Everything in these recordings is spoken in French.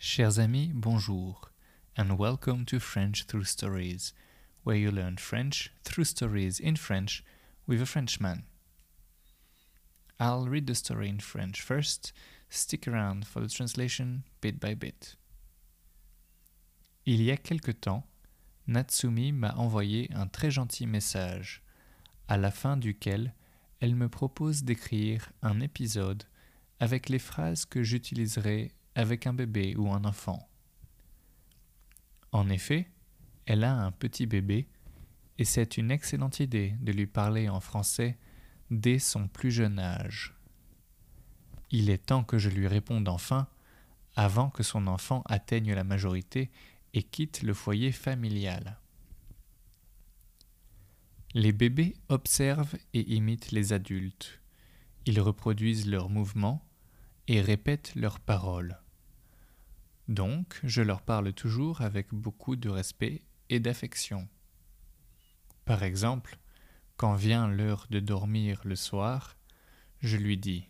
Chers amis, bonjour, and welcome to French Through Stories, where you learn French through stories in French with a Frenchman. I'll read the story in French first, stick around for the translation bit by bit. Il y a quelque temps, Natsumi m'a envoyé un très gentil message, à la fin duquel elle me propose d'écrire un épisode avec les phrases que j'utiliserai avec un bébé ou un enfant. En effet, elle a un petit bébé et c'est une excellente idée de lui parler en français dès son plus jeune âge. Il est temps que je lui réponde enfin avant que son enfant atteigne la majorité et quitte le foyer familial. Les bébés observent et imitent les adultes. Ils reproduisent leurs mouvements et répètent leurs paroles. Donc, je leur parle toujours avec beaucoup de respect et d'affection. Par exemple, quand vient l'heure de dormir le soir, je lui dis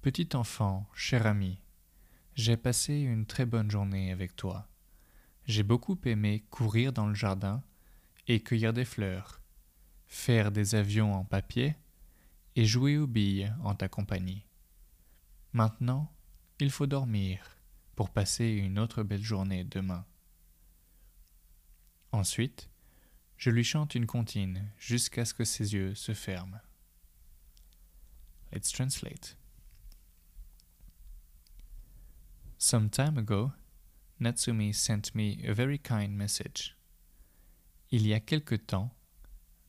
Petit enfant, cher ami, j'ai passé une très bonne journée avec toi. J'ai beaucoup aimé courir dans le jardin et cueillir des fleurs, faire des avions en papier et jouer aux billes en ta compagnie. Maintenant, il faut dormir pour passer une autre belle journée demain. Ensuite, je lui chante une comptine jusqu'à ce que ses yeux se ferment. Let's translate. Some time ago, Natsumi sent me a very kind message. Il y a quelque temps,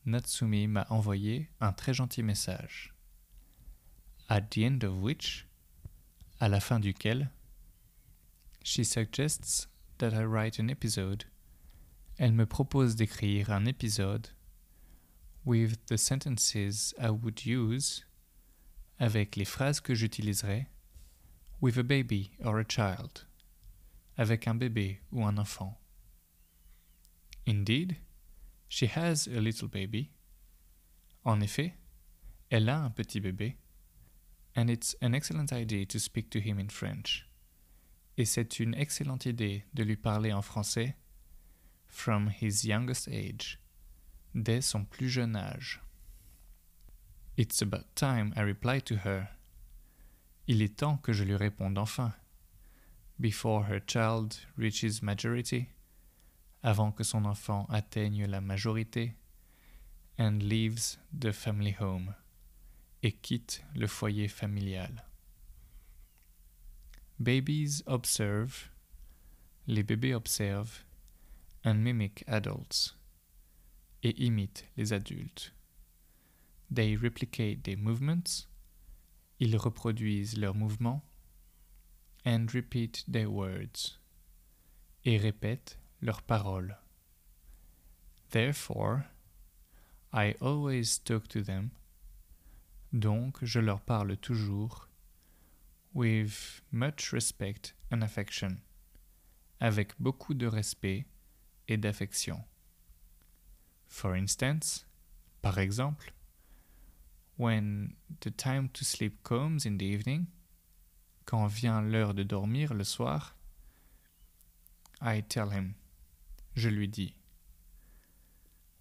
Natsumi m'a envoyé un très gentil message. At the end of which, à la fin duquel, she suggests that I write an episode. Elle me propose d'écrire un épisode with the sentences I would use, avec les phrases que j'utiliserai, with a baby or a child, avec un bébé ou un enfant. Indeed, she has a little baby. En effet, elle a un petit bébé. And it's an excellent idea to speak to him in French et c'est une excellente idée de lui parler en français from his youngest age, dès son plus jeune âge. It's about time I reply to her. Il est temps que je lui réponde enfin. Before her child reaches majority, avant que son enfant atteigne la majorité, and leaves the family home, et quitte le foyer familial. Babies observe, les bébés observent, and mimic adults, et imitent les adultes. They replicate their movements, ils reproduisent leurs mouvements, and repeat their words, et répètent leurs paroles. Therefore, I always talk to them, donc je leur parle toujours with much respect and affection, avec beaucoup de respect et d'affection. For instance, par exemple, when the time to sleep comes in the evening, quand vient l'heure de dormir le soir, I tell him, je lui dis,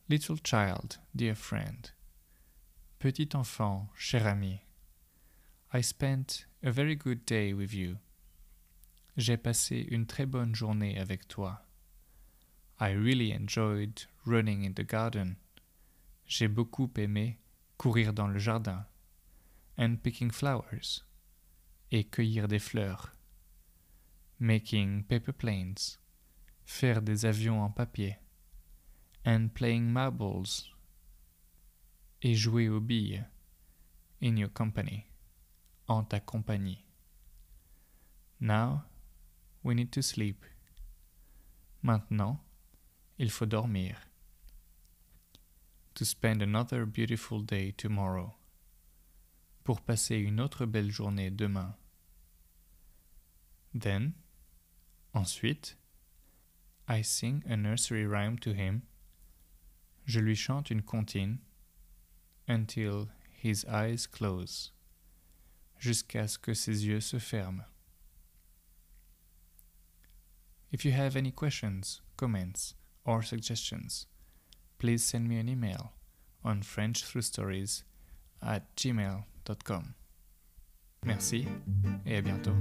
Little child, dear friend, petit enfant, cher ami, I spent a very good day with you. J'ai passé une très bonne journée avec toi. I really enjoyed running in the garden. J'ai beaucoup aimé courir dans le jardin. And picking flowers. Et cueillir des fleurs. Making paper planes. Faire des avions en papier. And playing marbles. Et jouer aux billes. In your company en ta compagnie. Now, we need to sleep. Maintenant, il faut dormir. To spend another beautiful day tomorrow. Pour passer une autre belle journée demain. Then, ensuite, I sing a nursery rhyme to him. Je lui chante une comptine until his eyes close jusqu'à ce que ses yeux se ferment. If you have any questions, comments, or suggestions, please send me an email on frenchthroughstories at gmail.com. Merci et à bientôt.